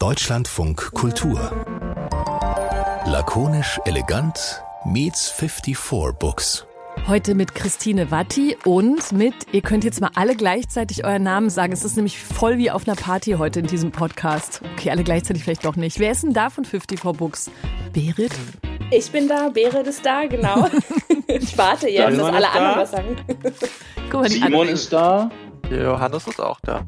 Deutschlandfunk Kultur. Lakonisch elegant meets 54 Books. Heute mit Christine Watti und mit, ihr könnt jetzt mal alle gleichzeitig euren Namen sagen. Es ist nämlich voll wie auf einer Party heute in diesem Podcast. Okay, alle gleichzeitig vielleicht doch nicht. Wer ist denn da von 54 Books? Berit? Ich bin da, Berit ist da, genau. ich warte jetzt, dass alle anderen was sagen. Guck mal, Simon ist da. Johannes ist auch da.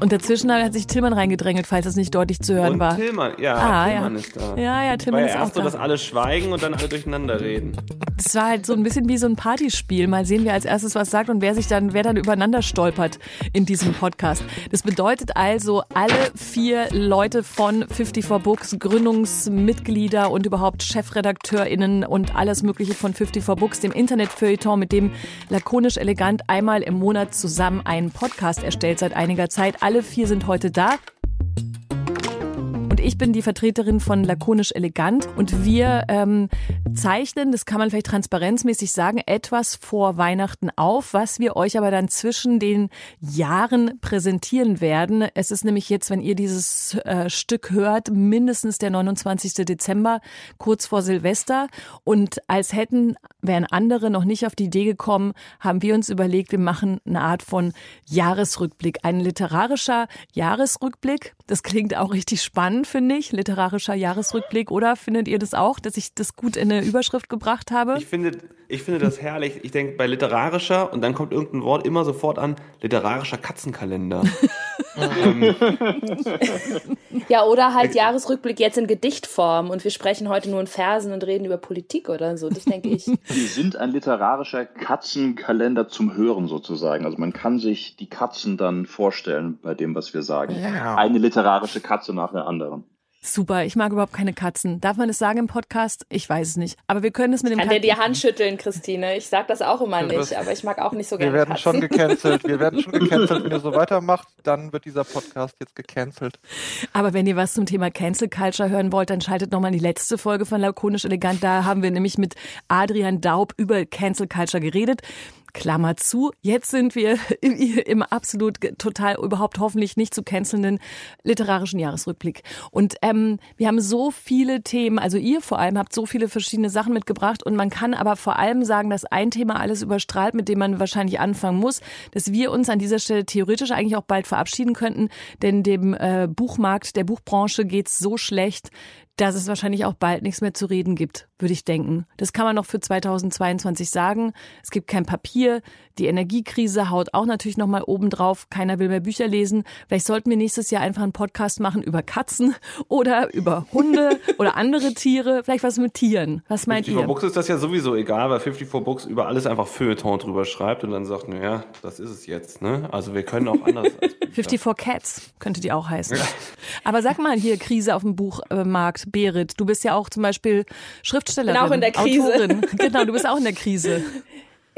Und dazwischen hat sich Tillmann reingedrängelt, falls es nicht deutlich zu hören und war. Tillmann, ja, ah, Tillmann ja. ist da. Ja, ja, Tillmann war ist ja auch erst so, da. dass alle schweigen und dann alle durcheinander reden. Das war halt so ein bisschen wie so ein Partyspiel. Mal sehen, wer als erstes was sagt und wer sich dann, wer dann übereinander stolpert in diesem Podcast. Das bedeutet also, alle vier Leute von 54 Books, Gründungsmitglieder und überhaupt ChefredakteurInnen und alles Mögliche von 54 Books, dem Internetfeuilleton, mit dem lakonisch elegant einmal im Monat zusammen einen Podcast erstellt seit einiger Zeit. Alle vier sind heute da. Und ich bin die Vertreterin von Lakonisch Elegant. Und wir ähm, zeichnen, das kann man vielleicht transparenzmäßig sagen, etwas vor Weihnachten auf, was wir euch aber dann zwischen den Jahren präsentieren werden. Es ist nämlich jetzt, wenn ihr dieses äh, Stück hört, mindestens der 29. Dezember, kurz vor Silvester. Und als hätten, wären andere noch nicht auf die Idee gekommen, haben wir uns überlegt, wir machen eine Art von Jahresrückblick. Ein literarischer Jahresrückblick. Das klingt auch richtig spannend, finde ich. Literarischer Jahresrückblick. Oder findet ihr das auch, dass ich das gut in eine Überschrift gebracht habe? Ich finde, ich finde das herrlich. Ich denke bei literarischer und dann kommt irgendein Wort immer sofort an, literarischer Katzenkalender. ähm, Ja, oder halt Jahresrückblick jetzt in Gedichtform und wir sprechen heute nur in Versen und reden über Politik oder so. Das denke ich. Wir sind ein literarischer Katzenkalender zum Hören sozusagen. Also man kann sich die Katzen dann vorstellen bei dem, was wir sagen. Ja. Eine literarische Katze nach der anderen. Super, ich mag überhaupt keine Katzen. Darf man das sagen im Podcast? Ich weiß es nicht. Aber wir können es mit dem Kann dir Katzen die Hand schütteln, Christine. Ich sag das auch immer nicht, aber ich mag auch nicht so Wir gerne werden Katzen. schon gecancelt. Wir werden schon gecancelt. Wenn ihr so weitermacht, dann wird dieser Podcast jetzt gecancelt. Aber wenn ihr was zum Thema Cancel Culture hören wollt, dann schaltet nochmal die letzte Folge von Lakonisch Elegant. Da haben wir nämlich mit Adrian Daub über Cancel Culture geredet. Klammer zu, jetzt sind wir im, im absolut total überhaupt hoffentlich nicht zu cancelnden literarischen Jahresrückblick. Und ähm, wir haben so viele Themen, also ihr vor allem habt so viele verschiedene Sachen mitgebracht und man kann aber vor allem sagen, dass ein Thema alles überstrahlt, mit dem man wahrscheinlich anfangen muss, dass wir uns an dieser Stelle theoretisch eigentlich auch bald verabschieden könnten, denn dem äh, Buchmarkt, der Buchbranche geht's so schlecht, dass es wahrscheinlich auch bald nichts mehr zu reden gibt, würde ich denken. Das kann man noch für 2022 sagen. Es gibt kein Papier. Die Energiekrise haut auch natürlich noch mal oben drauf. Keiner will mehr Bücher lesen. Vielleicht sollten wir nächstes Jahr einfach einen Podcast machen über Katzen oder über Hunde oder andere Tiere. Vielleicht was mit Tieren. Was meint 54 ihr? Books ist das ja sowieso egal, weil 54 Books über alles einfach Feuilleton drüber schreibt und dann sagt, naja, das ist es jetzt. Ne? Also wir können auch anders als Bücher. 54 Cats könnte die auch heißen. Aber sag mal hier, Krise auf dem Buchmarkt. Berit, du bist ja auch zum Beispiel Schriftstellerin. Bin auch in der Krise. Autorin. Genau, du bist auch in der Krise.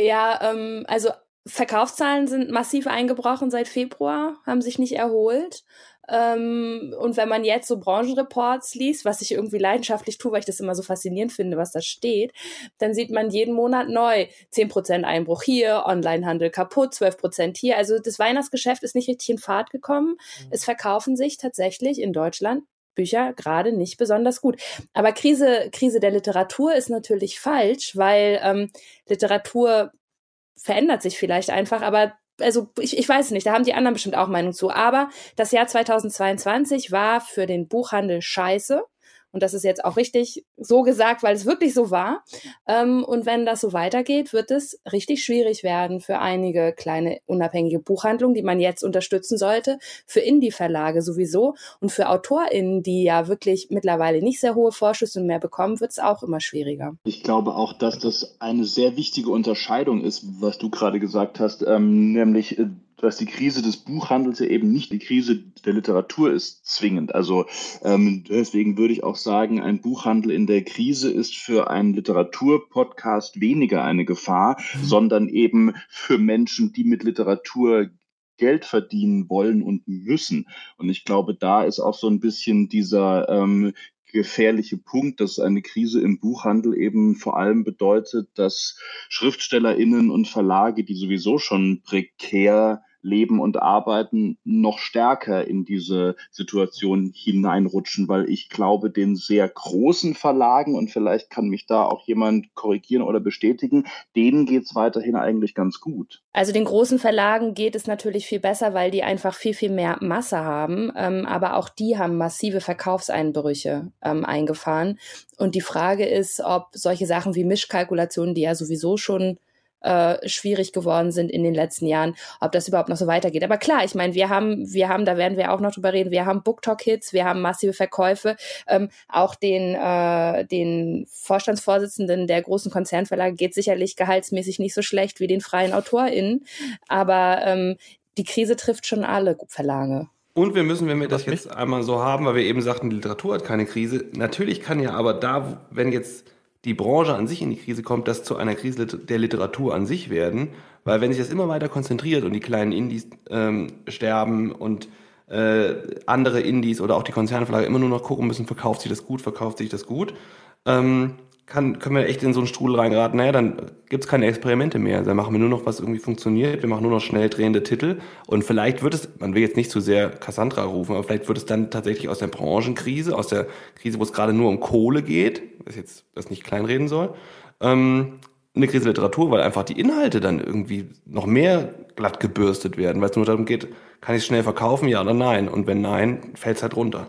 Ja, ähm, also Verkaufszahlen sind massiv eingebrochen seit Februar, haben sich nicht erholt. Ähm, und wenn man jetzt so Branchenreports liest, was ich irgendwie leidenschaftlich tue, weil ich das immer so faszinierend finde, was da steht, dann sieht man jeden Monat neu 10% Einbruch hier, Onlinehandel kaputt, 12% hier. Also das Weihnachtsgeschäft ist nicht richtig in Fahrt gekommen. Es verkaufen sich tatsächlich in Deutschland Bücher gerade nicht besonders gut. Aber Krise, Krise der Literatur ist natürlich falsch, weil ähm, Literatur verändert sich vielleicht einfach, aber also ich, ich weiß nicht, da haben die anderen bestimmt auch Meinung zu. Aber das Jahr 2022 war für den Buchhandel scheiße. Und das ist jetzt auch richtig so gesagt, weil es wirklich so war. Ähm, und wenn das so weitergeht, wird es richtig schwierig werden für einige kleine unabhängige Buchhandlungen, die man jetzt unterstützen sollte, für Indie-Verlage sowieso und für AutorInnen, die ja wirklich mittlerweile nicht sehr hohe Vorschüsse mehr bekommen, wird es auch immer schwieriger. Ich glaube auch, dass das eine sehr wichtige Unterscheidung ist, was du gerade gesagt hast, ähm, nämlich äh, dass die Krise des Buchhandels ja eben nicht die Krise der Literatur ist, zwingend. Also ähm, deswegen würde ich auch sagen, ein Buchhandel in der Krise ist für einen Literaturpodcast weniger eine Gefahr, sondern eben für Menschen, die mit Literatur Geld verdienen wollen und müssen. Und ich glaube, da ist auch so ein bisschen dieser ähm, gefährliche Punkt, dass eine Krise im Buchhandel eben vor allem bedeutet, dass SchriftstellerInnen und Verlage, die sowieso schon prekär leben und arbeiten, noch stärker in diese Situation hineinrutschen, weil ich glaube, den sehr großen Verlagen, und vielleicht kann mich da auch jemand korrigieren oder bestätigen, denen geht es weiterhin eigentlich ganz gut. Also den großen Verlagen geht es natürlich viel besser, weil die einfach viel, viel mehr Masse haben. Ähm, aber auch die haben massive Verkaufseinbrüche ähm, eingefahren. Und die Frage ist, ob solche Sachen wie Mischkalkulationen, die ja sowieso schon äh, schwierig geworden sind in den letzten Jahren, ob das überhaupt noch so weitergeht. Aber klar, ich meine, wir haben, wir haben, da werden wir auch noch drüber reden, wir haben BookTok-Hits, wir haben massive Verkäufe, ähm, auch den, äh, den Vorstandsvorsitzenden der großen Konzernverlage geht sicherlich gehaltsmäßig nicht so schlecht wie den freien AutorInnen, aber ähm, die Krise trifft schon alle Verlage. Und wir müssen, wenn wir das jetzt einmal so haben, weil wir eben sagten, die Literatur hat keine Krise, natürlich kann ja aber da, wenn jetzt die Branche an sich in die Krise kommt, das zu einer Krise der Literatur an sich werden. Weil wenn sich das immer weiter konzentriert und die kleinen Indies ähm, sterben und äh, andere Indies oder auch die Konzernverlage immer nur noch gucken müssen, verkauft sich das gut, verkauft sich das gut, ähm, kann, können wir echt in so einen Strudel reingeraten, naja, dann gibt's keine Experimente mehr. Dann machen wir nur noch, was irgendwie funktioniert. Wir machen nur noch schnell drehende Titel. Und vielleicht wird es, man will jetzt nicht zu sehr Cassandra rufen, aber vielleicht wird es dann tatsächlich aus der Branchenkrise, aus der Krise, wo es gerade nur um Kohle geht, was jetzt das nicht kleinreden soll, ähm, eine Krise Literatur, weil einfach die Inhalte dann irgendwie noch mehr glatt gebürstet werden, weil es nur darum geht, kann ich es schnell verkaufen, ja oder nein? Und wenn nein, fällt es halt runter.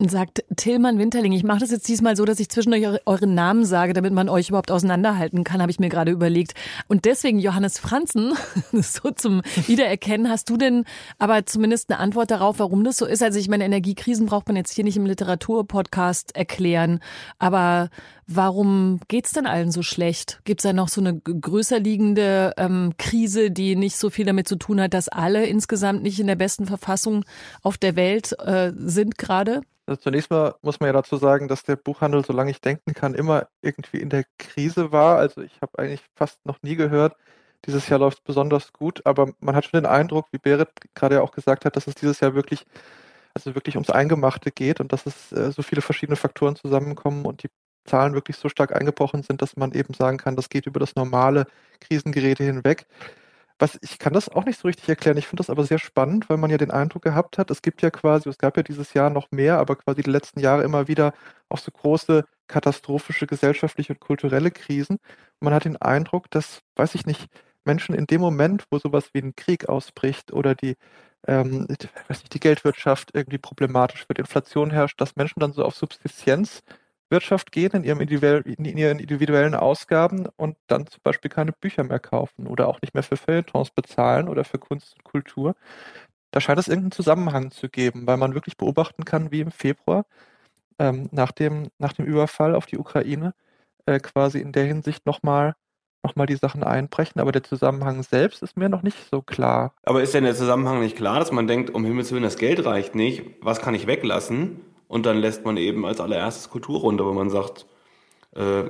Sagt Tillmann Winterling, ich mache das jetzt diesmal so, dass ich zwischendurch euren Namen sage, damit man euch überhaupt auseinanderhalten kann, habe ich mir gerade überlegt. Und deswegen, Johannes Franzen, so zum Wiedererkennen, hast du denn aber zumindest eine Antwort darauf, warum das so ist? Also ich meine, Energiekrisen braucht man jetzt hier nicht im Literaturpodcast erklären, aber warum geht's denn allen so schlecht? Gibt es da noch so eine größer liegende ähm, Krise, die nicht so viel damit zu tun hat, dass alle insgesamt nicht in der besten Verfassung auf der Welt äh, sind gerade? Also zunächst mal muss man ja dazu sagen, dass der Buchhandel, solange ich denken kann, immer irgendwie in der Krise war. Also ich habe eigentlich fast noch nie gehört, dieses Jahr läuft es besonders gut, aber man hat schon den Eindruck, wie Berit gerade ja auch gesagt hat, dass es dieses Jahr wirklich, also wirklich ums Eingemachte geht und dass es äh, so viele verschiedene Faktoren zusammenkommen und die Zahlen wirklich so stark eingebrochen sind, dass man eben sagen kann, das geht über das normale Krisengeräte hinweg. Was, ich kann das auch nicht so richtig erklären. Ich finde das aber sehr spannend, weil man ja den Eindruck gehabt hat, es gibt ja quasi, es gab ja dieses Jahr noch mehr, aber quasi die letzten Jahre immer wieder auch so große katastrophische gesellschaftliche und kulturelle Krisen. Und man hat den Eindruck, dass, weiß ich nicht, Menschen in dem Moment, wo sowas wie ein Krieg ausbricht oder die, ähm, weiß nicht, die Geldwirtschaft irgendwie problematisch wird, Inflation herrscht, dass Menschen dann so auf Subsistenz Wirtschaft gehen, in, ihrem in ihren individuellen Ausgaben und dann zum Beispiel keine Bücher mehr kaufen oder auch nicht mehr für Feuilletons bezahlen oder für Kunst und Kultur. Da scheint es irgendeinen Zusammenhang zu geben, weil man wirklich beobachten kann, wie im Februar ähm, nach, dem, nach dem Überfall auf die Ukraine äh, quasi in der Hinsicht nochmal noch mal die Sachen einbrechen, aber der Zusammenhang selbst ist mir noch nicht so klar. Aber ist denn der Zusammenhang nicht klar, dass man denkt, um Himmels Willen, das Geld reicht nicht, was kann ich weglassen? Und dann lässt man eben als allererstes Kultur runter, wo man sagt, äh,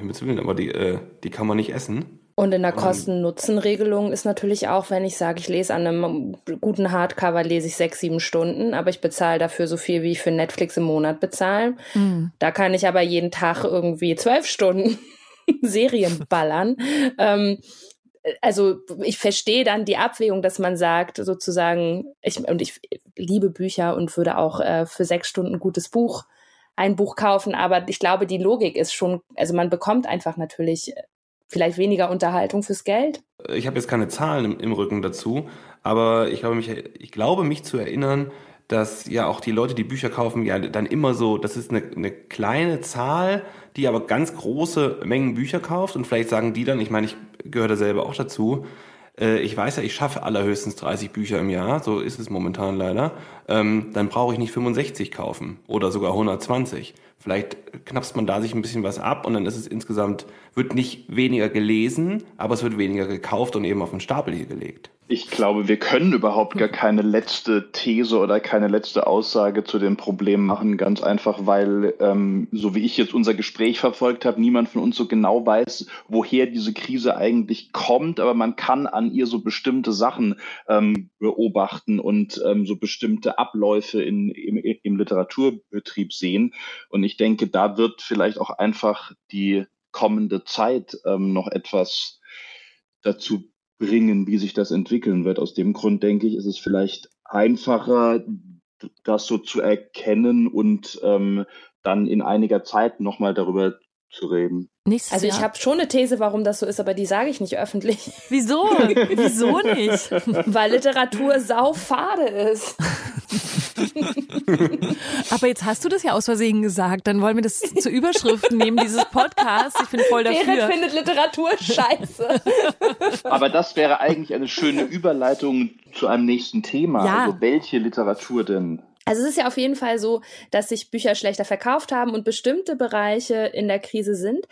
Willen, aber die, äh, die kann man nicht essen. Und in der Kosten-Nutzen-Regelung ist natürlich auch, wenn ich sage, ich lese an einem guten Hardcover, lese ich sechs, sieben Stunden, aber ich bezahle dafür so viel, wie ich für Netflix im Monat bezahle. Mhm. Da kann ich aber jeden Tag irgendwie zwölf Stunden Serien ballern. ähm, also ich verstehe dann die Abwägung, dass man sagt, sozusagen, ich, und ich liebe Bücher und würde auch äh, für sechs Stunden ein gutes Buch, ein Buch kaufen, aber ich glaube, die Logik ist schon, also man bekommt einfach natürlich vielleicht weniger Unterhaltung fürs Geld. Ich habe jetzt keine Zahlen im, im, Rücken dazu, aber ich glaube, mich, ich glaube, mich zu erinnern, dass ja auch die Leute, die Bücher kaufen, ja dann immer so, das ist eine, eine kleine Zahl, die aber ganz große Mengen Bücher kauft und vielleicht sagen die dann, ich meine, ich gehöre da selber auch dazu, äh, ich weiß ja, ich schaffe allerhöchstens 30 Bücher im Jahr, so ist es momentan leider, ähm, dann brauche ich nicht 65 kaufen oder sogar 120. Vielleicht knappst man da sich ein bisschen was ab und dann ist es insgesamt, wird nicht weniger gelesen, aber es wird weniger gekauft und eben auf den Stapel hier gelegt. Ich glaube, wir können überhaupt gar keine letzte These oder keine letzte Aussage zu dem Problem machen, ganz einfach, weil, ähm, so wie ich jetzt unser Gespräch verfolgt habe, niemand von uns so genau weiß, woher diese Krise eigentlich kommt, aber man kann an ihr so bestimmte Sachen ähm, beobachten und ähm, so bestimmte Abläufe in, im, im Literaturbetrieb sehen. Und ich denke, da wird vielleicht auch einfach die kommende Zeit ähm, noch etwas dazu bringen, wie sich das entwickeln wird. Aus dem Grund denke ich, ist es vielleicht einfacher, das so zu erkennen und ähm, dann in einiger Zeit nochmal darüber zu reden. Nächstes also ich habe schon eine These, warum das so ist, aber die sage ich nicht öffentlich. Wieso? Wieso nicht? Weil Literatur saufade ist. aber jetzt hast du das ja aus Versehen gesagt. Dann wollen wir das zur Überschrift nehmen, dieses Podcast. Ich bin voll dafür. Berit findet Literatur scheiße. aber das wäre eigentlich eine schöne Überleitung zu einem nächsten Thema. Ja. Also welche Literatur denn? Also es ist ja auf jeden Fall so, dass sich Bücher schlechter verkauft haben und bestimmte Bereiche in der Krise sind.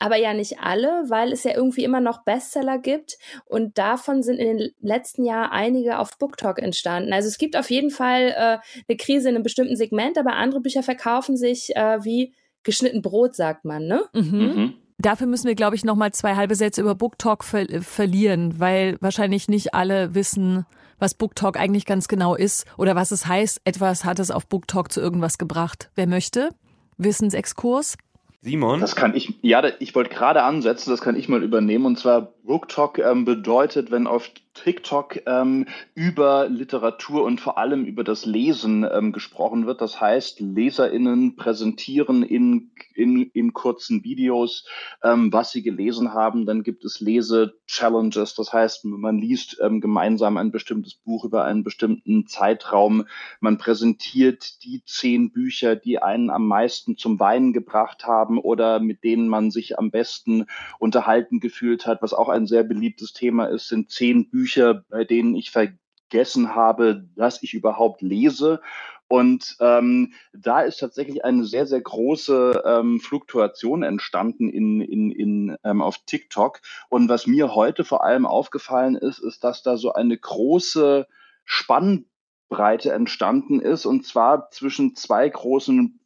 Aber ja nicht alle, weil es ja irgendwie immer noch Bestseller gibt und davon sind in den letzten Jahren einige auf BookTok entstanden. Also es gibt auf jeden Fall äh, eine Krise in einem bestimmten Segment, aber andere Bücher verkaufen sich äh, wie geschnitten Brot, sagt man, ne? Mhm. Mhm. Dafür müssen wir, glaube ich, noch mal zwei halbe Sätze über BookTok ver verlieren, weil wahrscheinlich nicht alle wissen, was BookTalk eigentlich ganz genau ist oder was es heißt. Etwas hat es auf BookTalk zu irgendwas gebracht. Wer möchte? Wissensexkurs? Simon? Das kann ich, ja, ich wollte gerade ansetzen, das kann ich mal übernehmen. Und zwar BookTalk ähm, bedeutet, wenn auf TikTok ähm, über Literatur und vor allem über das Lesen ähm, gesprochen wird. Das heißt, LeserInnen präsentieren in, in, in kurzen Videos, ähm, was sie gelesen haben. Dann gibt es Lese-Challenges. Das heißt, man liest ähm, gemeinsam ein bestimmtes Buch über einen bestimmten Zeitraum. Man präsentiert die zehn Bücher, die einen am meisten zum Weinen gebracht haben oder mit denen man sich am besten unterhalten gefühlt hat. Was auch ein sehr beliebtes Thema ist, sind zehn Bücher, Bücher, bei denen ich vergessen habe, dass ich überhaupt lese. Und ähm, da ist tatsächlich eine sehr, sehr große ähm, Fluktuation entstanden in, in, in, ähm, auf TikTok. Und was mir heute vor allem aufgefallen ist, ist, dass da so eine große Spannbreite entstanden ist. Und zwar zwischen zwei großen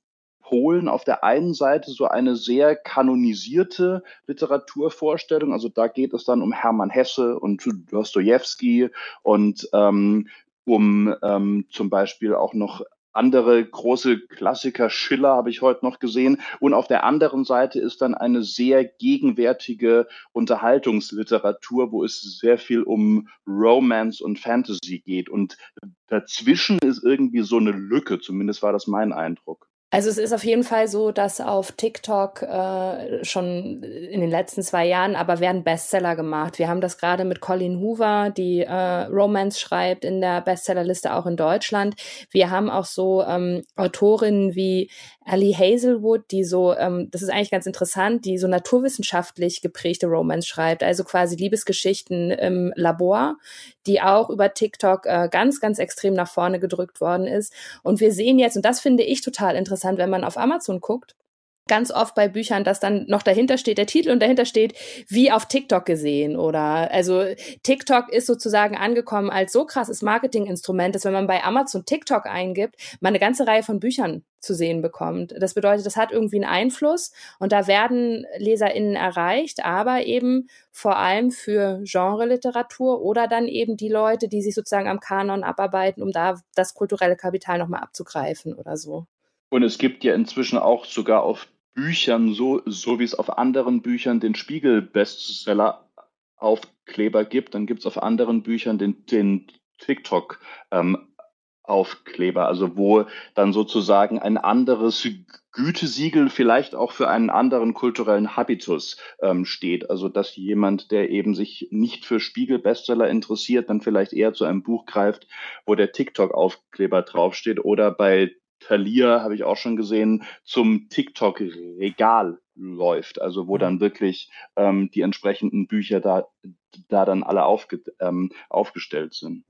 Polen auf der einen Seite so eine sehr kanonisierte Literaturvorstellung. Also da geht es dann um Hermann Hesse und Dostoevsky und ähm, um ähm, zum Beispiel auch noch andere große Klassiker, Schiller habe ich heute noch gesehen. Und auf der anderen Seite ist dann eine sehr gegenwärtige Unterhaltungsliteratur, wo es sehr viel um Romance und Fantasy geht. Und dazwischen ist irgendwie so eine Lücke, zumindest war das mein Eindruck. Also es ist auf jeden Fall so, dass auf TikTok äh, schon in den letzten zwei Jahren aber werden Bestseller gemacht. Wir haben das gerade mit Colleen Hoover, die äh, Romance schreibt in der Bestsellerliste auch in Deutschland. Wir haben auch so ähm, Autorinnen wie Ali Hazelwood, die so, ähm, das ist eigentlich ganz interessant, die so naturwissenschaftlich geprägte Romance schreibt, also quasi Liebesgeschichten im Labor, die auch über TikTok äh, ganz, ganz extrem nach vorne gedrückt worden ist. Und wir sehen jetzt, und das finde ich total interessant, wenn man auf Amazon guckt, ganz oft bei Büchern, dass dann noch dahinter steht der Titel und dahinter steht, wie auf TikTok gesehen oder also TikTok ist sozusagen angekommen als so krasses Marketinginstrument, dass wenn man bei Amazon TikTok eingibt, man eine ganze Reihe von Büchern zu sehen bekommt. Das bedeutet, das hat irgendwie einen Einfluss und da werden LeserInnen erreicht, aber eben vor allem für Genre-Literatur oder dann eben die Leute, die sich sozusagen am Kanon abarbeiten, um da das kulturelle Kapital nochmal abzugreifen oder so. Und es gibt ja inzwischen auch sogar auf Büchern, so, so wie es auf anderen Büchern den Spiegel-Bestseller Aufkleber gibt, dann gibt es auf anderen Büchern den, den TikTok ähm, Aufkleber, also wo dann sozusagen ein anderes Gütesiegel vielleicht auch für einen anderen kulturellen Habitus ähm, steht. Also dass jemand, der eben sich nicht für Spiegel-Bestseller interessiert, dann vielleicht eher zu einem Buch greift, wo der TikTok-Aufkleber draufsteht oder bei Thalia, habe ich auch schon gesehen, zum TikTok-Regal läuft, also wo dann wirklich ähm, die entsprechenden Bücher da, da dann alle aufge, ähm, aufgestellt sind.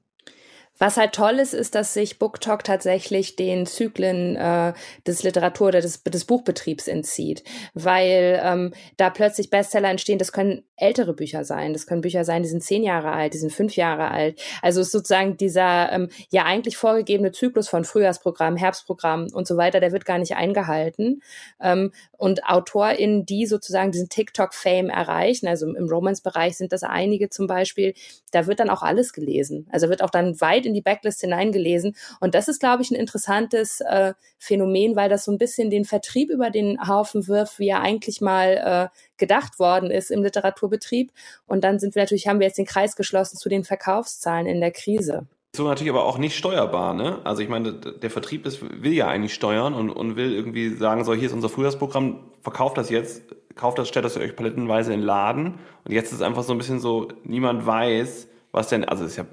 Was halt toll ist, ist, dass sich BookTok tatsächlich den Zyklen äh, des Literatur- oder des, des Buchbetriebs entzieht, weil ähm, da plötzlich Bestseller entstehen. Das können ältere Bücher sein, das können Bücher sein, die sind zehn Jahre alt, die sind fünf Jahre alt. Also ist sozusagen dieser ähm, ja eigentlich vorgegebene Zyklus von Frühjahrsprogramm, Herbstprogramm und so weiter, der wird gar nicht eingehalten. Ähm, und AutorInnen, die sozusagen diesen TikTok-Fame erreichen, also im Romance-Bereich sind das einige zum Beispiel, da wird dann auch alles gelesen. Also wird auch dann weit komplett in die Backlist hineingelesen. Und das ist, glaube ich, ein interessantes äh, Phänomen, weil das so ein bisschen den Vertrieb über den Haufen wirft, wie er eigentlich mal äh, gedacht worden ist im Literaturbetrieb. Und dann sind wir natürlich, haben wir jetzt den Kreis geschlossen zu den Verkaufszahlen in der Krise. So natürlich aber auch nicht steuerbar, ne? Also ich meine, der Vertrieb ist, will ja eigentlich steuern und, und will irgendwie sagen, so hier ist unser Frühjahrsprogramm, verkauft das jetzt, kauft das, stellt das euch palettenweise in den Laden. Und jetzt ist es einfach so ein bisschen so, niemand weiß, was denn, also ist ja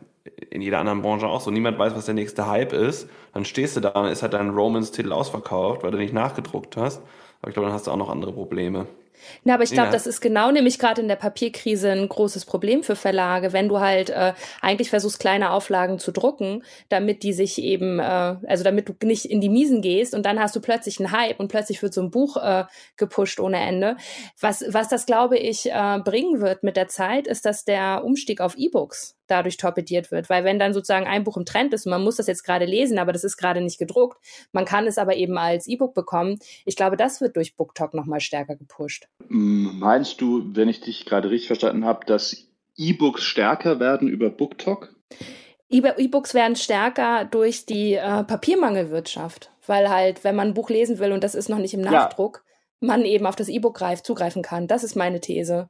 in jeder anderen Branche auch so, niemand weiß, was der nächste Hype ist. Dann stehst du da und ist halt dein Romans-Titel ausverkauft, weil du nicht nachgedruckt hast. Aber ich glaube, dann hast du auch noch andere Probleme. Na, aber ich glaube, ja. das ist genau nämlich gerade in der Papierkrise ein großes Problem für Verlage, wenn du halt äh, eigentlich versuchst, kleine Auflagen zu drucken, damit die sich eben, äh, also damit du nicht in die Miesen gehst und dann hast du plötzlich einen Hype und plötzlich wird so ein Buch äh, gepusht ohne Ende. Was, was das, glaube ich, äh, bringen wird mit der Zeit, ist, dass der Umstieg auf E-Books dadurch torpediert wird. Weil wenn dann sozusagen ein Buch im Trend ist und man muss das jetzt gerade lesen, aber das ist gerade nicht gedruckt, man kann es aber eben als E-Book bekommen. Ich glaube, das wird durch BookTok nochmal stärker gepusht. Meinst du, wenn ich dich gerade richtig verstanden habe, dass E-Books stärker werden über BookTok? E-Books werden stärker durch die äh, Papiermangelwirtschaft, weil halt, wenn man ein Buch lesen will und das ist noch nicht im Nachdruck, ja. man eben auf das E-Book zugreifen kann. Das ist meine These.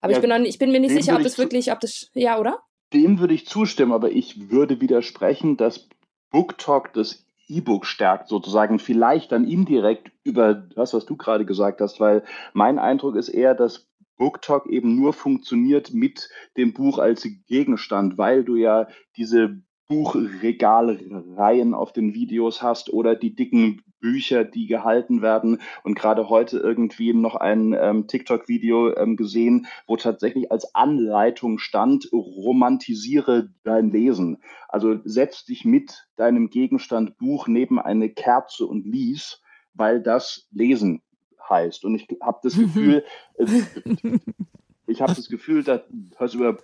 Aber ja, ich bin noch, ich bin mir nicht sicher, ob das wirklich, ob das, ja, oder? Dem würde ich zustimmen, aber ich würde widersprechen, dass BookTalk das E-Book stärkt, sozusagen vielleicht dann indirekt über das, was du gerade gesagt hast, weil mein Eindruck ist eher, dass BookTalk eben nur funktioniert mit dem Buch als Gegenstand, weil du ja diese Buchregalreihen auf den Videos hast oder die dicken Bücher, die gehalten werden. Und gerade heute irgendwie noch ein ähm, TikTok-Video ähm, gesehen, wo tatsächlich als Anleitung stand, romantisiere dein Lesen. Also setz dich mit deinem Gegenstand Buch neben eine Kerze und lies, weil das Lesen heißt. Und ich habe das Gefühl, ich habe das Gefühl, dass über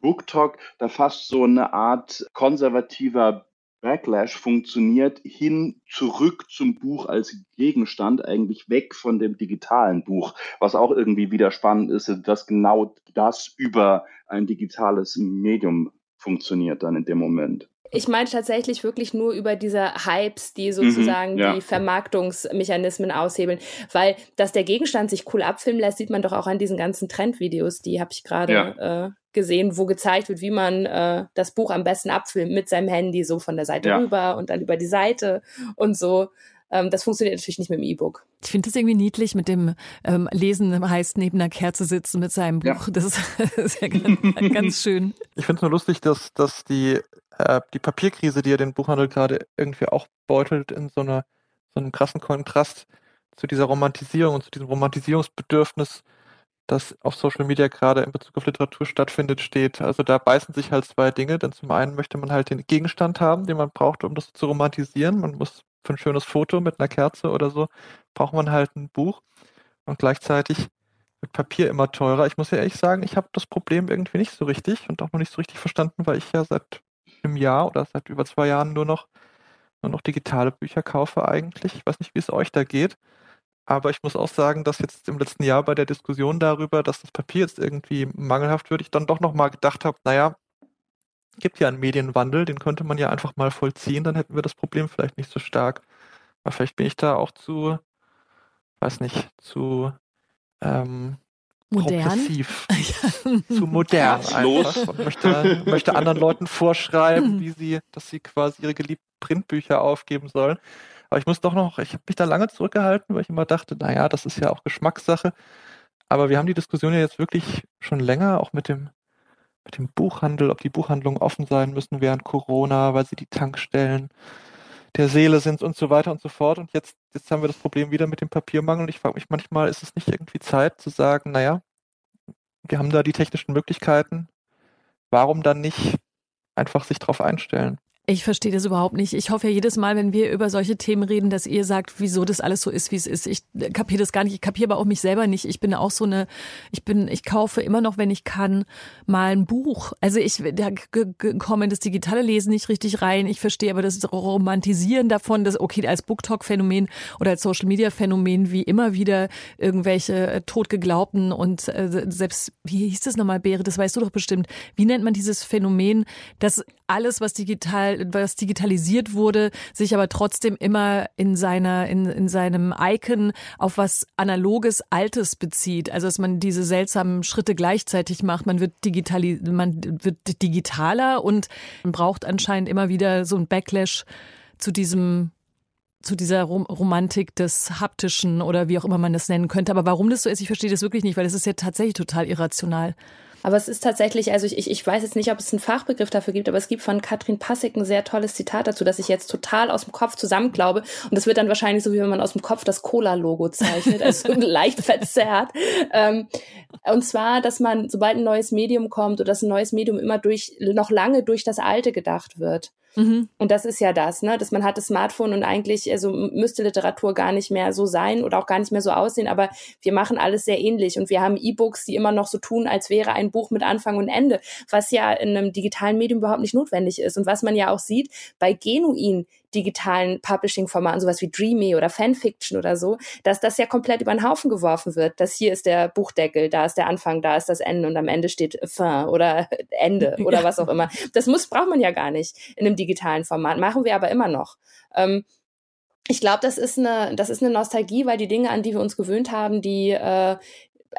BookTok da fast so eine Art konservativer Backlash funktioniert, hin zurück zum Buch als Gegenstand, eigentlich weg von dem digitalen Buch, was auch irgendwie wieder spannend ist, dass genau das über ein digitales Medium funktioniert dann in dem Moment. Ich meine tatsächlich wirklich nur über diese Hypes, die sozusagen mhm, ja. die Vermarktungsmechanismen aushebeln. Weil, dass der Gegenstand sich cool abfilmen lässt, sieht man doch auch an diesen ganzen Trendvideos. Die habe ich gerade ja. äh, gesehen, wo gezeigt wird, wie man äh, das Buch am besten abfilmt mit seinem Handy, so von der Seite ja. rüber und dann über die Seite und so. Ähm, das funktioniert natürlich nicht mit dem E-Book. Ich finde das irgendwie niedlich mit dem ähm, Lesen heißt neben einer Kerze sitzen mit seinem Buch. Ja. Das, ist, das ist ja ganz, ganz schön. Ich finde es nur lustig, dass, dass die äh, die Papierkrise, die ja den Buchhandel gerade irgendwie auch beutelt, in so, einer, so einem krassen Kontrast zu dieser Romantisierung und zu diesem Romantisierungsbedürfnis, das auf Social Media gerade in Bezug auf Literatur stattfindet, steht. Also da beißen sich halt zwei Dinge, denn zum einen möchte man halt den Gegenstand haben, den man braucht, um das zu romantisieren. Man muss für ein schönes Foto mit einer Kerze oder so, braucht man halt ein Buch. Und gleichzeitig wird Papier immer teurer. Ich muss ja ehrlich sagen, ich habe das Problem irgendwie nicht so richtig und auch noch nicht so richtig verstanden, weil ich ja seit einem Jahr oder seit über zwei Jahren nur noch, nur noch digitale Bücher kaufe eigentlich. Ich weiß nicht, wie es euch da geht. Aber ich muss auch sagen, dass jetzt im letzten Jahr bei der Diskussion darüber, dass das Papier jetzt irgendwie mangelhaft wird, ich dann doch nochmal gedacht habe, naja, gibt ja einen Medienwandel, den könnte man ja einfach mal vollziehen, dann hätten wir das Problem vielleicht nicht so stark. Aber vielleicht bin ich da auch zu, weiß nicht, zu ähm, modern. progressiv, zu modern einfach und möchte, möchte anderen Leuten vorschreiben, wie sie, dass sie quasi ihre geliebten Printbücher aufgeben sollen. Aber ich muss doch noch, ich habe mich da lange zurückgehalten, weil ich immer dachte, naja, das ist ja auch Geschmackssache. Aber wir haben die Diskussion ja jetzt wirklich schon länger, auch mit dem, mit dem Buchhandel, ob die Buchhandlungen offen sein müssen während Corona, weil sie die Tankstellen der Seele sind und so weiter und so fort. Und jetzt, jetzt haben wir das Problem wieder mit dem Papiermangel. Und ich frage mich manchmal, ist es nicht irgendwie Zeit zu sagen, naja, wir haben da die technischen Möglichkeiten, warum dann nicht einfach sich darauf einstellen? Ich verstehe das überhaupt nicht. Ich hoffe ja jedes Mal, wenn wir über solche Themen reden, dass ihr sagt, wieso das alles so ist, wie es ist. Ich kapiere das gar nicht. Ich kapiere aber auch mich selber nicht. Ich bin auch so eine, ich bin, ich kaufe immer noch, wenn ich kann, mal ein Buch. Also ich da komme in das digitale Lesen nicht richtig rein. Ich verstehe aber das Romantisieren davon, das okay als BookTalk-Phänomen oder als Social-Media-Phänomen, wie immer wieder irgendwelche äh, totgeglaubten und äh, selbst, wie hieß das nochmal, Beere, das weißt du doch bestimmt. Wie nennt man dieses Phänomen, dass alles, was digital, was digitalisiert wurde, sich aber trotzdem immer in seiner, in, in seinem Icon auf was analoges, altes bezieht. Also dass man diese seltsamen Schritte gleichzeitig macht. Man wird digitali man wird digitaler und man braucht anscheinend immer wieder so ein Backlash zu diesem zu dieser Romantik des haptischen oder wie auch immer man das nennen könnte. Aber warum das so ist, ich verstehe das wirklich nicht, weil es ist ja tatsächlich total irrational. Aber es ist tatsächlich, also ich, ich weiß jetzt nicht, ob es einen Fachbegriff dafür gibt, aber es gibt von Katrin Passig ein sehr tolles Zitat dazu, das ich jetzt total aus dem Kopf zusammenklaube. Und das wird dann wahrscheinlich so, wie wenn man aus dem Kopf das Cola-Logo zeichnet, also leicht verzerrt. Ähm, und zwar, dass man, sobald ein neues Medium kommt oder dass ein neues Medium immer durch, noch lange durch das alte gedacht wird. Mhm. Und das ist ja das, ne, dass man hat das Smartphone und eigentlich, also müsste Literatur gar nicht mehr so sein oder auch gar nicht mehr so aussehen, aber wir machen alles sehr ähnlich und wir haben E-Books, die immer noch so tun, als wäre ein Buch mit Anfang und Ende, was ja in einem digitalen Medium überhaupt nicht notwendig ist und was man ja auch sieht bei genuin digitalen Publishing-Formaten, sowas wie Dreamy oder Fanfiction oder so, dass das ja komplett über den Haufen geworfen wird. Dass hier ist der Buchdeckel, da ist der Anfang, da ist das Ende und am Ende steht fin oder Ende oder ja. was auch immer. Das muss, braucht man ja gar nicht in einem digitalen Format. Machen wir aber immer noch. Ähm, ich glaube, das ist eine, das ist eine Nostalgie, weil die Dinge, an die wir uns gewöhnt haben, die, äh,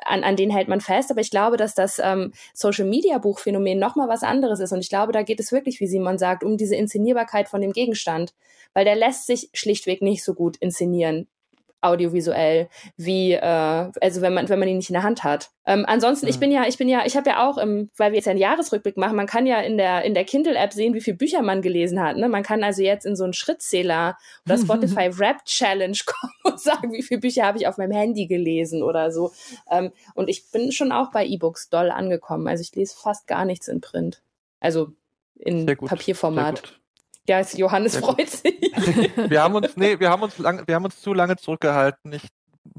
an, an denen hält man fest. Aber ich glaube, dass das ähm, Social Media Buchphänomen nochmal was anderes ist. Und ich glaube, da geht es wirklich, wie Simon sagt, um diese Inszenierbarkeit von dem Gegenstand. Weil der lässt sich schlichtweg nicht so gut inszenieren audiovisuell, wie äh, also wenn man wenn man ihn nicht in der Hand hat. Ähm, ansonsten, mhm. ich bin ja, ich bin ja, ich habe ja auch, im, weil wir jetzt ja einen Jahresrückblick machen, man kann ja in der in der Kindle-App sehen, wie viele Bücher man gelesen hat. Ne? Man kann also jetzt in so einen Schrittzähler oder Spotify Rap Challenge kommen und sagen, wie viele Bücher habe ich auf meinem Handy gelesen oder so. Ähm, und ich bin schon auch bei E-Books doll angekommen. Also ich lese fast gar nichts in Print. Also in Papierformat. Ja, Johannes freut sich. wir haben uns, nee, wir haben uns lang, wir haben uns zu lange zurückgehalten. Ich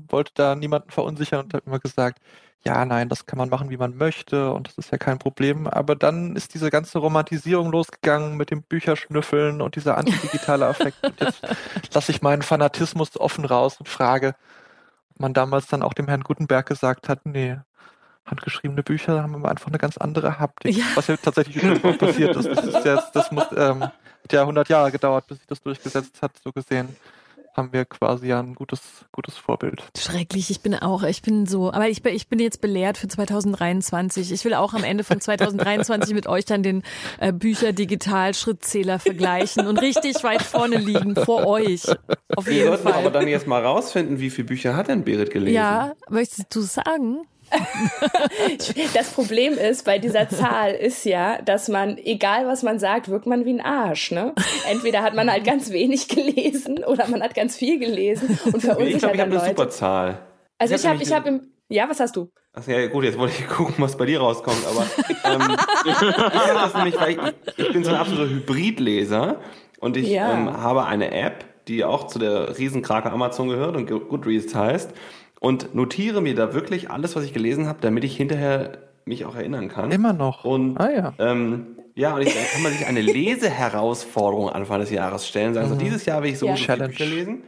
wollte da niemanden verunsichern und habe immer gesagt, ja, nein, das kann man machen, wie man möchte und das ist ja kein Problem. Aber dann ist diese ganze Romantisierung losgegangen mit dem Bücherschnüffeln und dieser antidigitale Effekt. und jetzt lasse ich meinen Fanatismus offen raus und frage, ob man damals dann auch dem Herrn Gutenberg gesagt hat, nee, handgeschriebene Bücher haben immer einfach eine ganz andere Haptik. Ja. Was ja tatsächlich passiert ist. Das, ist jetzt, das muss, ähm, hat ja 100 Jahre gedauert, bis sich das durchgesetzt hat, so gesehen haben wir quasi ja ein gutes, gutes Vorbild. Schrecklich, ich bin auch, ich bin so, aber ich bin, ich bin jetzt belehrt für 2023. Ich will auch am Ende von 2023 mit euch dann den äh, Bücher Digital Schrittzähler vergleichen und richtig weit vorne liegen vor euch. Auf jeden wir Fall. aber dann jetzt mal rausfinden, wie viele Bücher hat denn Berit gelesen? Ja, möchtest du sagen? das Problem ist bei dieser Zahl ist ja, dass man, egal was man sagt, wirkt man wie ein Arsch. Ne? Entweder hat man halt ganz wenig gelesen oder man hat ganz viel gelesen und verunsichert Ich glaube, ich habe eine super Zahl. Also ich habe, ich habe im, ja, was hast du? Ach ja, gut, jetzt wollte ich gucken, was bei dir rauskommt, aber ähm, das nämlich, weil ich, ich bin so ein absoluter Hybridleser und ich ja. ähm, habe eine App, die auch zu der Riesenkrake Amazon gehört und Goodreads heißt und notiere mir da wirklich alles, was ich gelesen habe, damit ich hinterher mich auch erinnern kann. Immer noch. Und ah, ja. Ähm, ja, und ich, dann kann man sich eine Leseherausforderung Anfang des Jahres stellen. Sagen, mhm. so dieses Jahr will ich so ja. viele Bücher lesen.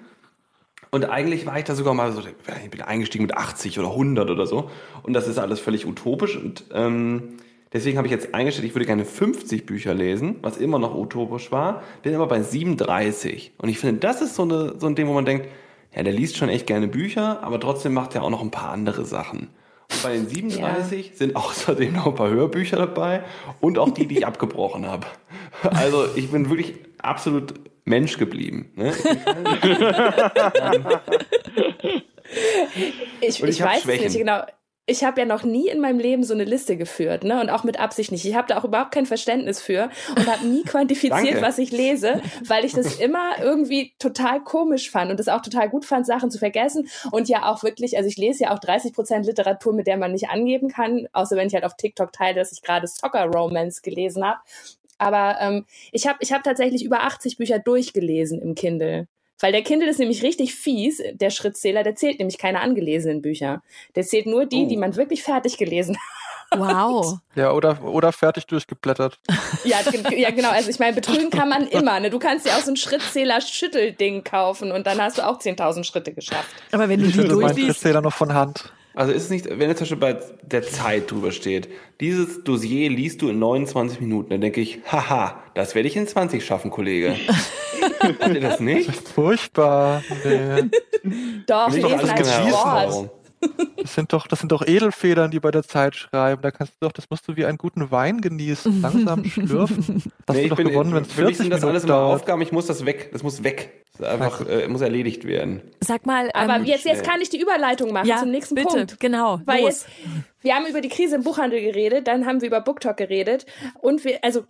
Und eigentlich war ich da sogar mal so, ich bin eingestiegen mit 80 oder 100 oder so. Und das ist alles völlig utopisch. Und ähm, deswegen habe ich jetzt eingestellt, ich würde gerne 50 Bücher lesen, was immer noch utopisch war. Bin aber bei 37. Und ich finde, das ist so, eine, so ein Ding, wo man denkt, ja, der liest schon echt gerne Bücher, aber trotzdem macht er auch noch ein paar andere Sachen. Und bei den 37 ja. sind außerdem noch ein paar Hörbücher dabei und auch die, die ich abgebrochen habe. Also ich bin wirklich absolut Mensch geblieben. Ne? Ich, ich, ich, weiß Schwächen. nicht genau ich habe ja noch nie in meinem Leben so eine Liste geführt, ne? Und auch mit Absicht nicht. Ich habe da auch überhaupt kein Verständnis für und habe nie quantifiziert, was ich lese, weil ich das immer irgendwie total komisch fand und es auch total gut fand, Sachen zu vergessen. Und ja auch wirklich, also ich lese ja auch 30 Prozent Literatur, mit der man nicht angeben kann, außer wenn ich halt auf TikTok teile, dass ich gerade Soccer Romance gelesen habe. Aber ähm, ich habe ich hab tatsächlich über 80 Bücher durchgelesen im Kindle. Weil der Kindle ist nämlich richtig fies, der Schrittzähler, der zählt nämlich keine angelesenen Bücher. Der zählt nur die, oh. die man wirklich fertig gelesen hat. Wow. Ja, oder, oder fertig durchgeblättert. Ja, ja, genau. Also ich meine, betrügen kann man immer. Ne? Du kannst dir auch so ein Schrittzähler-Schüttelding kaufen und dann hast du auch 10.000 Schritte geschafft. Aber wenn du ich die durchliest... meinen Schrittzähler noch von Hand. Also ist es nicht, wenn jetzt zum Beispiel bei der Zeit drüber steht, dieses Dossier liest du in 29 Minuten, dann denke ich, haha, das werde ich in 20 schaffen, Kollege. Habt ihr das nicht? Das ist furchtbar. Doch, lesen als Sport. Das sind doch, das sind doch Edelfedern, die bei der Zeit schreiben. Da kannst du doch, das musst du wie einen guten Wein genießen, langsam schlürfen. Das nee, ich doch bin, gewonnen, wenn es 40 sind das alles immer Aufgaben. Ich muss das weg. Das muss weg. Das einfach äh, muss erledigt werden. Sag mal, aber ähm, jetzt, jetzt kann ich die Überleitung machen ja, zum nächsten bitte, Punkt. Genau. Weil los. jetzt, wir haben über die Krise im Buchhandel geredet, dann haben wir über BookTok geredet und wir, also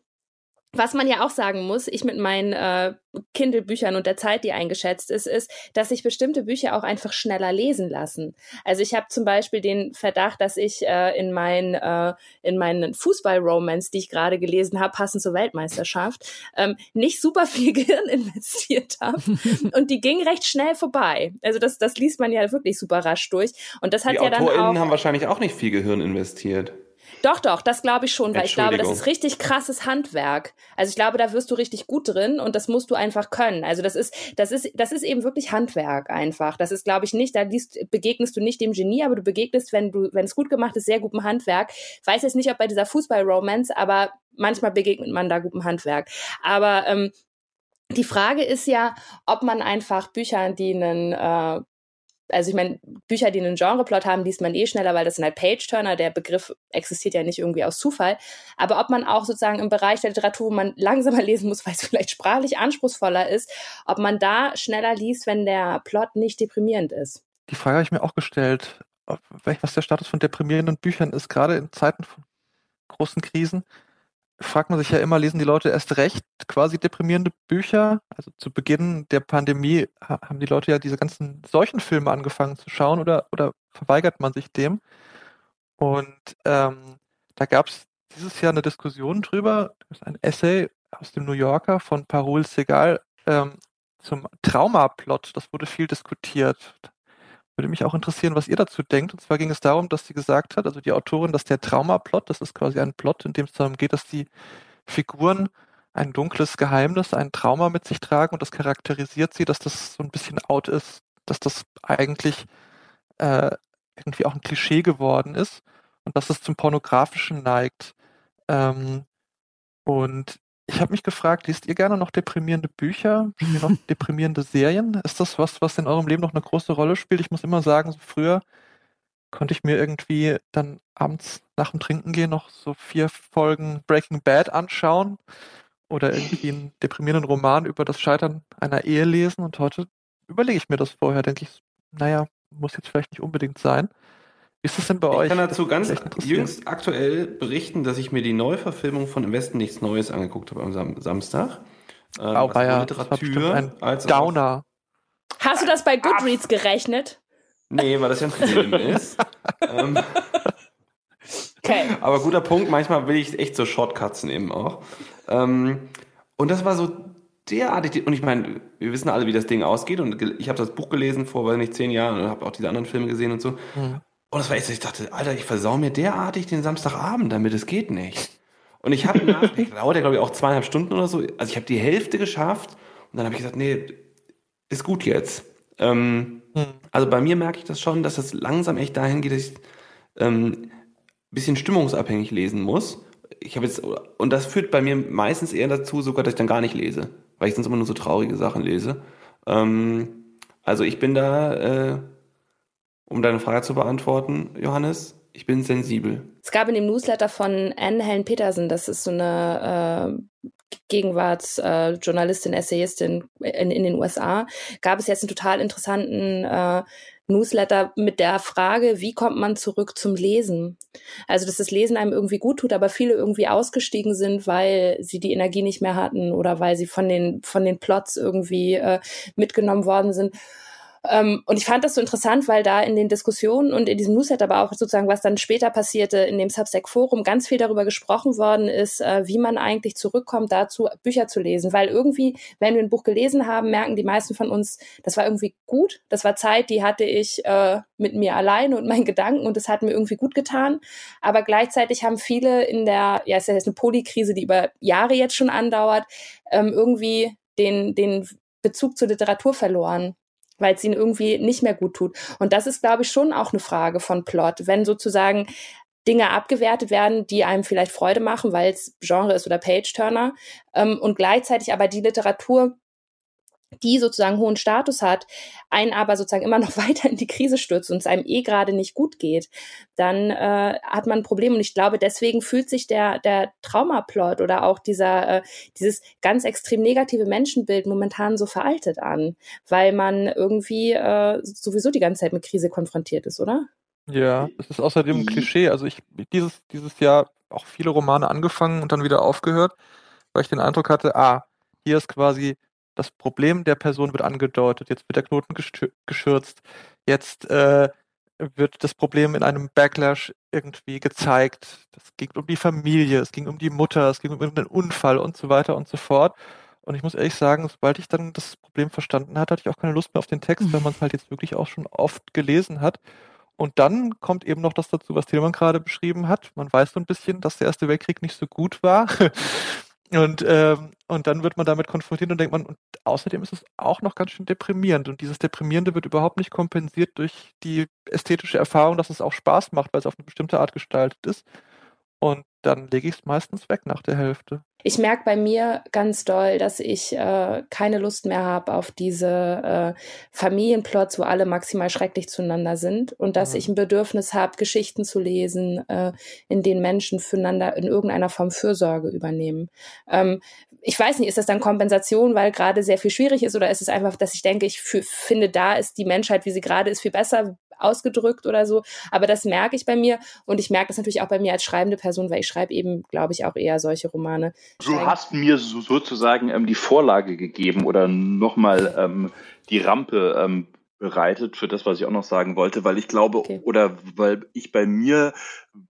was man ja auch sagen muss, ich mit meinen äh, Kindle-Büchern und der Zeit, die eingeschätzt ist, ist, dass sich bestimmte Bücher auch einfach schneller lesen lassen. Also ich habe zum Beispiel den Verdacht, dass ich äh, in, mein, äh, in meinen Fußball-Romance, die ich gerade gelesen habe, passend zur Weltmeisterschaft, ähm, nicht super viel Gehirn investiert habe. und die ging recht schnell vorbei. Also das, das liest man ja wirklich super rasch durch. Und das hat die ja dann auch... haben wahrscheinlich auch nicht viel Gehirn investiert. Doch, doch, das glaube ich schon, weil ich glaube, das ist richtig krasses Handwerk. Also ich glaube, da wirst du richtig gut drin und das musst du einfach können. Also das ist, das ist, das ist eben wirklich Handwerk einfach. Das ist, glaube ich, nicht, da liest, begegnest du nicht dem Genie, aber du begegnest, wenn du, wenn es gut gemacht ist, sehr gutem Handwerk. Ich weiß jetzt nicht, ob bei dieser Fußball-Romance, aber manchmal begegnet man da gutem Handwerk. Aber ähm, die Frage ist ja, ob man einfach Bücher, die einen äh, also ich meine, Bücher, die einen Genreplot haben, liest man eh schneller, weil das sind halt Page-Turner. Der Begriff existiert ja nicht irgendwie aus Zufall. Aber ob man auch sozusagen im Bereich der Literatur, wo man langsamer lesen muss, weil es vielleicht sprachlich anspruchsvoller ist, ob man da schneller liest, wenn der Plot nicht deprimierend ist. Die Frage habe ich mir auch gestellt, was der Status von deprimierenden Büchern ist, gerade in Zeiten von großen Krisen fragt man sich ja immer, lesen die Leute erst recht quasi deprimierende Bücher? Also zu Beginn der Pandemie haben die Leute ja diese ganzen solchen Filme angefangen zu schauen oder, oder verweigert man sich dem? Und ähm, da gab es dieses Jahr eine Diskussion drüber, ein Essay aus dem New Yorker von Parul Segal ähm, zum Traumaplot. Das wurde viel diskutiert. Würde mich auch interessieren, was ihr dazu denkt. Und zwar ging es darum, dass sie gesagt hat, also die Autorin, dass der Traumaplot, das ist quasi ein Plot, in dem es darum geht, dass die Figuren ein dunkles Geheimnis, ein Trauma mit sich tragen und das charakterisiert sie, dass das so ein bisschen out ist, dass das eigentlich äh, irgendwie auch ein Klischee geworden ist und dass es zum Pornografischen neigt. Ähm, und ich habe mich gefragt, liest ihr gerne noch deprimierende Bücher? Ihr noch deprimierende Serien? Ist das was, was in eurem Leben noch eine große Rolle spielt? Ich muss immer sagen, so früher konnte ich mir irgendwie dann abends nach dem Trinken gehen noch so vier Folgen Breaking Bad anschauen oder irgendwie einen deprimierenden Roman über das Scheitern einer Ehe lesen und heute überlege ich mir das vorher, denke ich, naja, muss jetzt vielleicht nicht unbedingt sein. Wie ist das denn bei ich euch? Ich kann dazu ganz jüngst aktuell berichten, dass ich mir die Neuverfilmung von Im Westen nichts Neues angeguckt habe am Sam Samstag. Ähm, auch also ja, Literatur ein als Downer. Hast du das bei Goodreads gerechnet? Nee, weil das ja ein Film ist. ähm, okay. Aber guter Punkt, manchmal will ich echt so Shortcuts nehmen auch. Ähm, und das war so derartig, und ich meine, wir wissen alle, wie das Ding ausgeht und ich habe das Buch gelesen vor, weiß nicht, zehn Jahren und habe auch diese anderen Filme gesehen und so. Mhm. Und das war echt so, ich dachte, Alter, ich versau mir derartig den Samstagabend damit, es geht nicht. Und ich habe nach, dauert ja glaube ich auch zweieinhalb Stunden oder so, also ich habe die Hälfte geschafft und dann habe ich gesagt, nee, ist gut jetzt. Ähm, hm. Also bei mir merke ich das schon, dass das langsam echt dahin geht, dass ich ähm, bisschen stimmungsabhängig lesen muss. Ich habe jetzt, und das führt bei mir meistens eher dazu, sogar, dass ich dann gar nicht lese, weil ich sonst immer nur so traurige Sachen lese. Ähm, also ich bin da, äh, um deine Frage zu beantworten, Johannes, ich bin sensibel. Es gab in dem Newsletter von Anne Helen Petersen, das ist so eine äh, Gegenwartsjournalistin, äh, Essayistin in, in, den USA, gab es jetzt einen total interessanten äh, Newsletter mit der Frage, wie kommt man zurück zum Lesen? Also, dass das Lesen einem irgendwie gut tut, aber viele irgendwie ausgestiegen sind, weil sie die Energie nicht mehr hatten oder weil sie von den, von den Plots irgendwie äh, mitgenommen worden sind. Ähm, und ich fand das so interessant, weil da in den Diskussionen und in diesem Newsletter, aber auch sozusagen, was dann später passierte in dem Substack-Forum, ganz viel darüber gesprochen worden ist, äh, wie man eigentlich zurückkommt dazu, Bücher zu lesen. Weil irgendwie, wenn wir ein Buch gelesen haben, merken die meisten von uns, das war irgendwie gut. Das war Zeit, die hatte ich äh, mit mir allein und meinen Gedanken und das hat mir irgendwie gut getan. Aber gleichzeitig haben viele in der, ja, es ist ja eine Polykrise, die über Jahre jetzt schon andauert, ähm, irgendwie den, den Bezug zur Literatur verloren weil es ihnen irgendwie nicht mehr gut tut. Und das ist, glaube ich, schon auch eine Frage von Plot. Wenn sozusagen Dinge abgewertet werden, die einem vielleicht Freude machen, weil es Genre ist oder Page-Turner, ähm, und gleichzeitig aber die Literatur die sozusagen hohen Status hat, einen aber sozusagen immer noch weiter in die Krise stürzt und es einem eh gerade nicht gut geht, dann äh, hat man ein Problem. Und ich glaube, deswegen fühlt sich der, der Traumaplot oder auch dieser, äh, dieses ganz extrem negative Menschenbild momentan so veraltet an, weil man irgendwie äh, sowieso die ganze Zeit mit Krise konfrontiert ist, oder? Ja, es ist außerdem ein Klischee. Also ich dieses, dieses Jahr auch viele Romane angefangen und dann wieder aufgehört, weil ich den Eindruck hatte, ah, hier ist quasi das Problem der Person wird angedeutet, jetzt wird der Knoten geschürzt, jetzt äh, wird das Problem in einem Backlash irgendwie gezeigt. Das ging um die Familie, es ging um die Mutter, es ging um einen Unfall und so weiter und so fort. Und ich muss ehrlich sagen, sobald ich dann das Problem verstanden hatte, hatte ich auch keine Lust mehr auf den Text, weil man es halt jetzt wirklich auch schon oft gelesen hat. Und dann kommt eben noch das dazu, was Tilman gerade beschrieben hat. Man weiß so ein bisschen, dass der Erste Weltkrieg nicht so gut war. Und, ähm, und dann wird man damit konfrontiert und denkt man, und außerdem ist es auch noch ganz schön deprimierend. Und dieses Deprimierende wird überhaupt nicht kompensiert durch die ästhetische Erfahrung, dass es auch Spaß macht, weil es auf eine bestimmte Art gestaltet ist. Und dann lege ich es meistens weg nach der Hälfte. Ich merke bei mir ganz doll, dass ich äh, keine Lust mehr habe auf diese äh, Familienplots, wo alle maximal schrecklich zueinander sind und dass mhm. ich ein Bedürfnis habe, Geschichten zu lesen, äh, in denen Menschen füreinander in irgendeiner Form Fürsorge übernehmen. Ähm, ich weiß nicht, ist das dann Kompensation, weil gerade sehr viel schwierig ist oder ist es einfach, dass ich denke, ich finde, da ist die Menschheit, wie sie gerade ist, viel besser ausgedrückt oder so. Aber das merke ich bei mir und ich merke das natürlich auch bei mir als schreibende Person, weil ich schreibe eben, glaube ich, auch eher solche Romane. Du hast mir so, sozusagen ähm, die Vorlage gegeben oder nochmal ähm, die Rampe ähm, bereitet für das, was ich auch noch sagen wollte, weil ich glaube okay. oder weil ich bei mir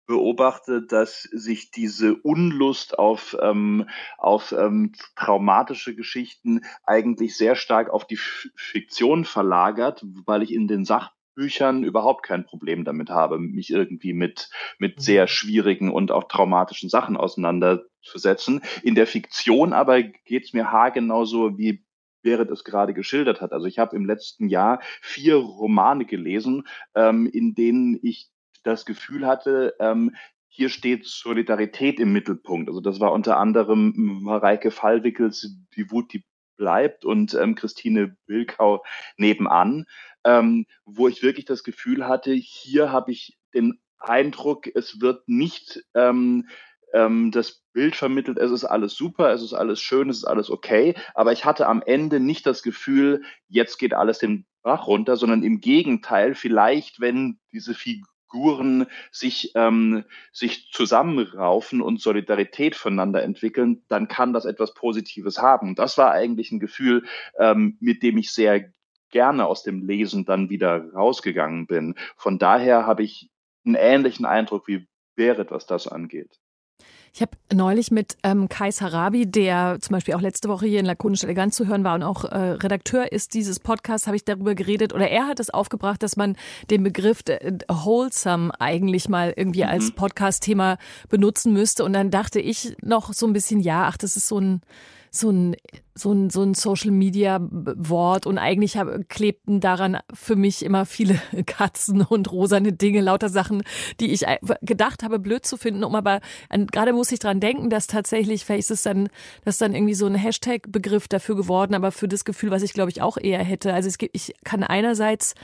beobachte, dass sich diese Unlust auf, ähm, auf ähm, traumatische Geschichten eigentlich sehr stark auf die Fiktion verlagert, weil ich in den Sach Büchern überhaupt kein Problem damit habe, mich irgendwie mit, mit mhm. sehr schwierigen und auch traumatischen Sachen auseinanderzusetzen. In der Fiktion aber geht es mir haargenauso wie Berit es gerade geschildert hat. Also ich habe im letzten Jahr vier Romane gelesen, ähm, in denen ich das Gefühl hatte, ähm, hier steht Solidarität im Mittelpunkt. Also das war unter anderem Mareike Fallwickels Die Wut, die bleibt und ähm, Christine Wilkau nebenan ähm, wo ich wirklich das Gefühl hatte, hier habe ich den Eindruck, es wird nicht ähm, ähm, das Bild vermittelt, es ist alles super, es ist alles schön, es ist alles okay, aber ich hatte am Ende nicht das Gefühl, jetzt geht alles den Bach runter, sondern im Gegenteil, vielleicht, wenn diese Figuren sich, ähm, sich zusammenraufen und Solidarität voneinander entwickeln, dann kann das etwas Positives haben. Das war eigentlich ein Gefühl, ähm, mit dem ich sehr gerne aus dem Lesen dann wieder rausgegangen bin. Von daher habe ich einen ähnlichen Eindruck wie Berit, was das angeht. Ich habe neulich mit ähm, Kai Sarabi, der zum Beispiel auch letzte Woche hier in Lakonisch Elegant zu hören war und auch äh, Redakteur ist dieses Podcasts, habe ich darüber geredet oder er hat es aufgebracht, dass man den Begriff äh, wholesome eigentlich mal irgendwie mhm. als Podcast-Thema benutzen müsste. Und dann dachte ich noch so ein bisschen, ja, ach, das ist so ein so ein, so ein, so ein Social Media Wort und eigentlich hab, klebten daran für mich immer viele Katzen und rosane Dinge, lauter Sachen, die ich gedacht habe, blöd zu finden. Um aber gerade muss ich dran denken, dass tatsächlich, vielleicht ist es dann, das ist dann irgendwie so ein Hashtag-Begriff dafür geworden, aber für das Gefühl, was ich glaube ich auch eher hätte. Also es gibt, ich kann einerseits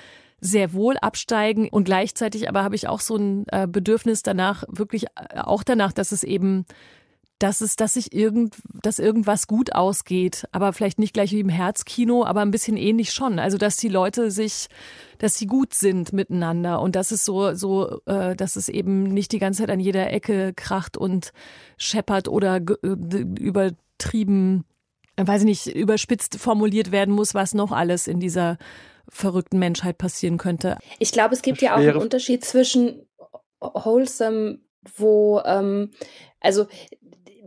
sehr wohl absteigen und gleichzeitig aber habe ich auch so ein äh, Bedürfnis danach, wirklich äh, auch danach, dass es eben dass es, dass sich irgend, dass irgendwas gut ausgeht, aber vielleicht nicht gleich wie im Herzkino, aber ein bisschen ähnlich schon. Also dass die Leute sich, dass sie gut sind miteinander und dass es so, so, äh, dass es eben nicht die ganze Zeit an jeder Ecke kracht und scheppert oder äh, übertrieben, weiß ich nicht, überspitzt formuliert werden muss, was noch alles in dieser verrückten Menschheit passieren könnte. Ich glaube, es gibt ja auch einen Unterschied zwischen wholesome, wo ähm, also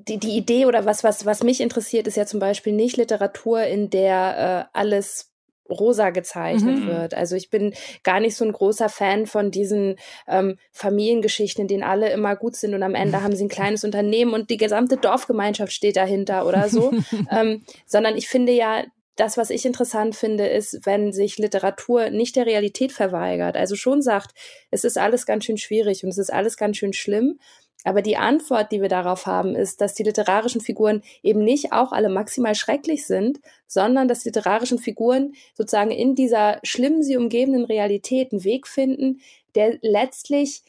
die, die Idee oder was, was, was mich interessiert, ist ja zum Beispiel nicht Literatur, in der äh, alles rosa gezeichnet mhm. wird. Also ich bin gar nicht so ein großer Fan von diesen ähm, Familiengeschichten, in denen alle immer gut sind und am Ende haben sie ein kleines Unternehmen und die gesamte Dorfgemeinschaft steht dahinter oder so. ähm, sondern ich finde ja, das, was ich interessant finde, ist, wenn sich Literatur nicht der Realität verweigert. Also schon sagt, es ist alles ganz schön schwierig und es ist alles ganz schön schlimm. Aber die Antwort, die wir darauf haben, ist, dass die literarischen Figuren eben nicht auch alle maximal schrecklich sind, sondern dass die literarischen Figuren sozusagen in dieser schlimmen sie umgebenden Realität einen Weg finden, der letztlich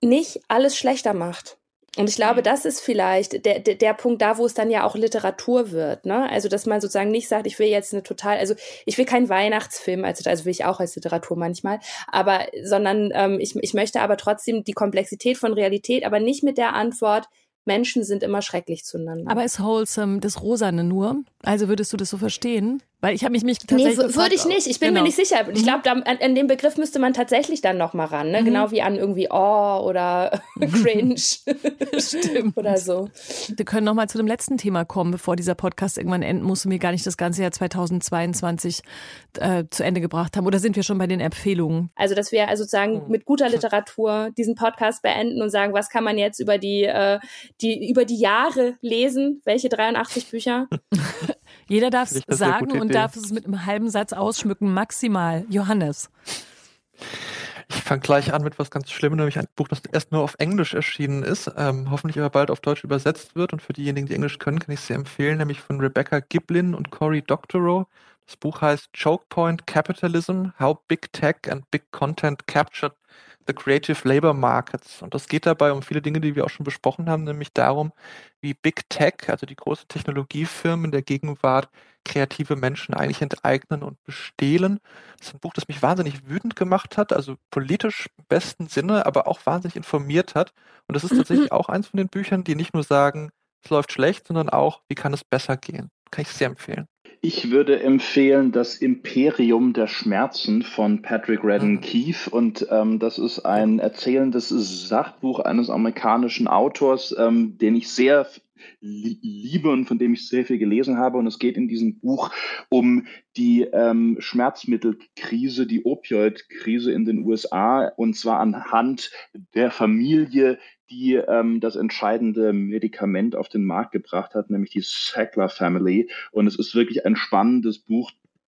nicht alles schlechter macht. Und ich glaube, mhm. das ist vielleicht der, der, der Punkt da, wo es dann ja auch Literatur wird. Ne? Also, dass man sozusagen nicht sagt, ich will jetzt eine total, also ich will keinen Weihnachtsfilm, also, also will ich auch als Literatur manchmal, aber, sondern ähm, ich, ich möchte aber trotzdem die Komplexität von Realität, aber nicht mit der Antwort, Menschen sind immer schrecklich zueinander. Aber ist wholesome das Rosane nur? Also würdest du das so verstehen? Weil ich habe mich, mich tatsächlich. Nee, würde ich nicht. Ich bin genau. mir nicht sicher. Ich glaube, an, an dem Begriff müsste man tatsächlich dann noch mal ran. Ne? Mhm. Genau wie an irgendwie Oh oder Cringe. Stimmt. oder so. Wir können noch mal zu dem letzten Thema kommen, bevor dieser Podcast irgendwann enden muss und wir gar nicht das ganze Jahr 2022 äh, zu Ende gebracht haben. Oder sind wir schon bei den Empfehlungen? Also, dass wir also sozusagen mhm. mit guter Literatur diesen Podcast beenden und sagen, was kann man jetzt über die, äh, die, über die Jahre lesen? Welche 83 Bücher? Jeder darf es sagen und darf es mit einem halben Satz ausschmücken, maximal. Johannes. Ich fange gleich an mit was ganz Schlimmem, nämlich ein Buch, das erst nur auf Englisch erschienen ist, ähm, hoffentlich aber bald auf Deutsch übersetzt wird. Und für diejenigen, die Englisch können, kann ich es sehr empfehlen, nämlich von Rebecca Giblin und Cory Doctorow. Das Buch heißt Choke Point Capitalism, How Big Tech and Big Content Captured the Creative Labor Markets. Und das geht dabei um viele Dinge, die wir auch schon besprochen haben, nämlich darum, wie Big Tech, also die großen Technologiefirmen der Gegenwart, kreative Menschen eigentlich enteignen und bestehlen. Das ist ein Buch, das mich wahnsinnig wütend gemacht hat, also politisch im besten Sinne, aber auch wahnsinnig informiert hat. Und das ist tatsächlich auch eins von den Büchern, die nicht nur sagen, es läuft schlecht, sondern auch, wie kann es besser gehen. Kann ich sehr empfehlen. Ich würde empfehlen das Imperium der Schmerzen von Patrick Redden mhm. Keefe und ähm, das ist ein erzählendes Sachbuch eines amerikanischen Autors, ähm, den ich sehr liebe und von dem ich sehr viel gelesen habe. Und es geht in diesem Buch um die ähm, Schmerzmittelkrise, die Opioidkrise in den USA und zwar anhand der Familie, die ähm, das entscheidende Medikament auf den Markt gebracht hat, nämlich die Sackler Family. Und es ist wirklich ein spannendes Buch,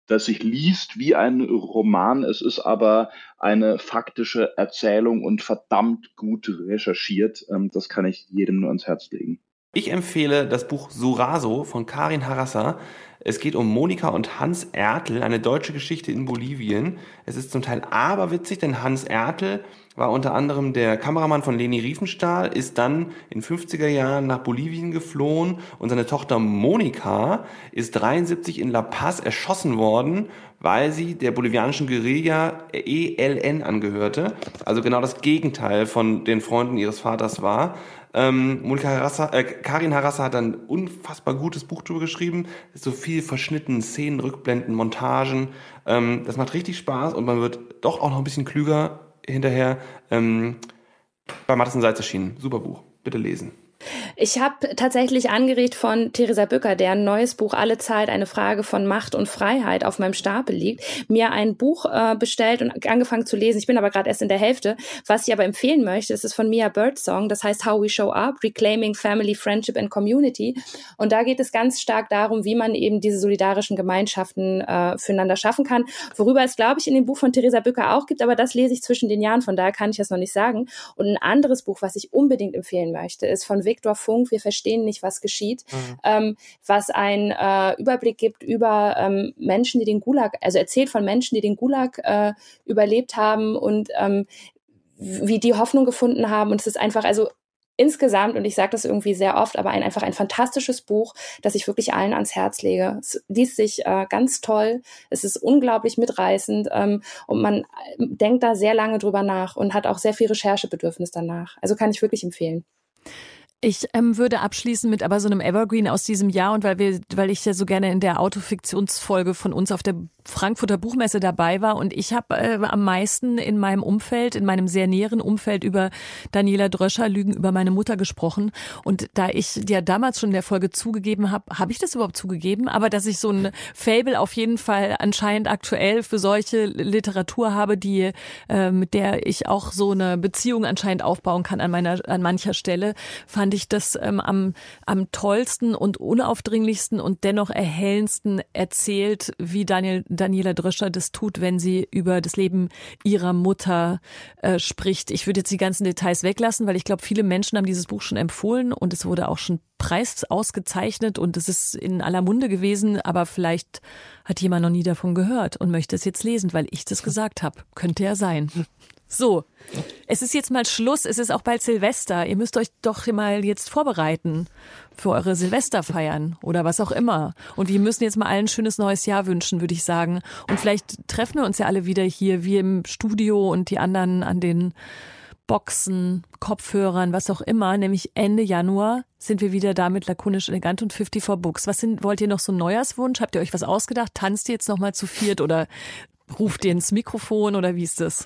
das sich liest wie ein Roman. Es ist aber eine faktische Erzählung und verdammt gut recherchiert. Ähm, das kann ich jedem nur ans Herz legen. Ich empfehle das Buch Suraso von Karin Harassa. Es geht um Monika und Hans Ertel, eine deutsche Geschichte in Bolivien. Es ist zum Teil aberwitzig, denn Hans Ertel war unter anderem der Kameramann von Leni Riefenstahl, ist dann in 50er Jahren nach Bolivien geflohen und seine Tochter Monika ist 73 in La Paz erschossen worden, weil sie der bolivianischen Guerilla ELN angehörte. Also genau das Gegenteil von den Freunden ihres Vaters war. Ähm, Monika Harassa, äh, Karin Harassa hat ein unfassbar gutes Buch drüber geschrieben. So viel verschnitten, Szenen, Rückblenden, Montagen. Ähm, das macht richtig Spaß und man wird doch auch noch ein bisschen klüger hinterher. Ähm, bei Madison Seitz erschienen. Super Buch. Bitte lesen. Ich habe tatsächlich angeregt von Theresa Bücker, deren neues Buch Alle Zeit, eine Frage von Macht und Freiheit auf meinem Stapel liegt, mir ein Buch äh, bestellt und angefangen zu lesen. Ich bin aber gerade erst in der Hälfte. Was ich aber empfehlen möchte, ist es von Mia Birdsong, das heißt How We Show Up, Reclaiming Family, Friendship and Community. Und da geht es ganz stark darum, wie man eben diese solidarischen Gemeinschaften äh, füreinander schaffen kann, worüber es, glaube ich, in dem Buch von Theresa Bücker auch gibt, aber das lese ich zwischen den Jahren, von daher kann ich das noch nicht sagen. Und ein anderes Buch, was ich unbedingt empfehlen möchte, ist von Viktor Funk, wir verstehen nicht, was geschieht, mhm. ähm, was einen äh, Überblick gibt über ähm, Menschen, die den Gulag, also erzählt von Menschen, die den Gulag äh, überlebt haben und ähm, wie die Hoffnung gefunden haben. Und es ist einfach, also insgesamt, und ich sage das irgendwie sehr oft, aber ein, einfach ein fantastisches Buch, das ich wirklich allen ans Herz lege. Es liest sich äh, ganz toll, es ist unglaublich mitreißend ähm, und man äh, denkt da sehr lange drüber nach und hat auch sehr viel Recherchebedürfnis danach. Also kann ich wirklich empfehlen. Ich ähm, würde abschließen mit aber so einem Evergreen aus diesem Jahr und weil wir, weil ich ja so gerne in der Autofiktionsfolge von uns auf der Frankfurter Buchmesse dabei war und ich habe äh, am meisten in meinem Umfeld, in meinem sehr näheren Umfeld über Daniela Dröscher Lügen über meine Mutter gesprochen. Und da ich ja damals schon in der Folge zugegeben habe, habe ich das überhaupt zugegeben, aber dass ich so ein Fable auf jeden Fall anscheinend aktuell für solche Literatur habe, die äh, mit der ich auch so eine Beziehung anscheinend aufbauen kann an meiner an mancher Stelle, fand ich das ähm, am am tollsten und unaufdringlichsten und dennoch erhellendsten erzählt, wie Daniel Daniela Dröscher das tut, wenn sie über das Leben ihrer Mutter äh, spricht. Ich würde jetzt die ganzen Details weglassen, weil ich glaube, viele Menschen haben dieses Buch schon empfohlen und es wurde auch schon Preis ausgezeichnet und es ist in aller Munde gewesen, aber vielleicht hat jemand noch nie davon gehört und möchte es jetzt lesen, weil ich das gesagt habe. Könnte ja sein. So, es ist jetzt mal Schluss. Es ist auch bald Silvester. Ihr müsst euch doch mal jetzt vorbereiten für eure Silvesterfeiern oder was auch immer. Und wir müssen jetzt mal allen ein schönes neues Jahr wünschen, würde ich sagen. Und vielleicht treffen wir uns ja alle wieder hier, wie im Studio und die anderen an den Boxen, Kopfhörern, was auch immer. Nämlich Ende Januar sind wir wieder da mit lakonisch elegant und 54 Books. Was sind, wollt ihr noch so einen Neujahrswunsch? Habt ihr euch was ausgedacht? Tanzt ihr jetzt noch mal zu viert oder ruft ihr ins Mikrofon oder wie ist? Das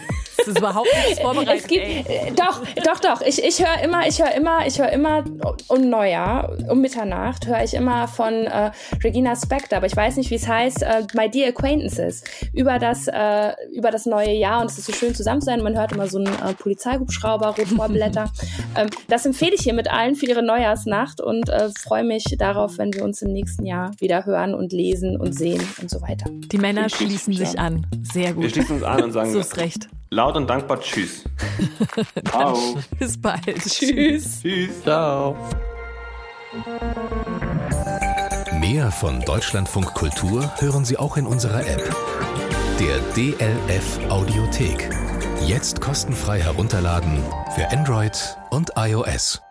ist überhaupt nichts vorbereitet. Es gibt, ey. Doch, doch, doch. Ich, ich höre immer, ich höre immer, ich höre immer um Neujahr, um Mitternacht, höre ich immer von äh, Regina Spector, aber ich weiß nicht, wie es heißt, äh, My Dear Acquaintances, über das, äh, über das neue Jahr und es ist so schön zusammen zu sein. Man hört immer so einen äh, Polizeihubschrauber, Rotorblätter. ähm, das empfehle ich hier mit allen für ihre Neujahrsnacht und äh, freue mich darauf, wenn wir uns im nächsten Jahr wieder hören und lesen und sehen und so weiter. Die Männer schließen sich an. Sehr gut. Wir schließen uns an und sagen, so ist recht. Laut und dankbar Tschüss. Ciao. Bis bald. Tschüss. Tschüss. Ciao. Mehr von Deutschlandfunk Kultur hören Sie auch in unserer App. Der DLF Audiothek. Jetzt kostenfrei herunterladen für Android und iOS.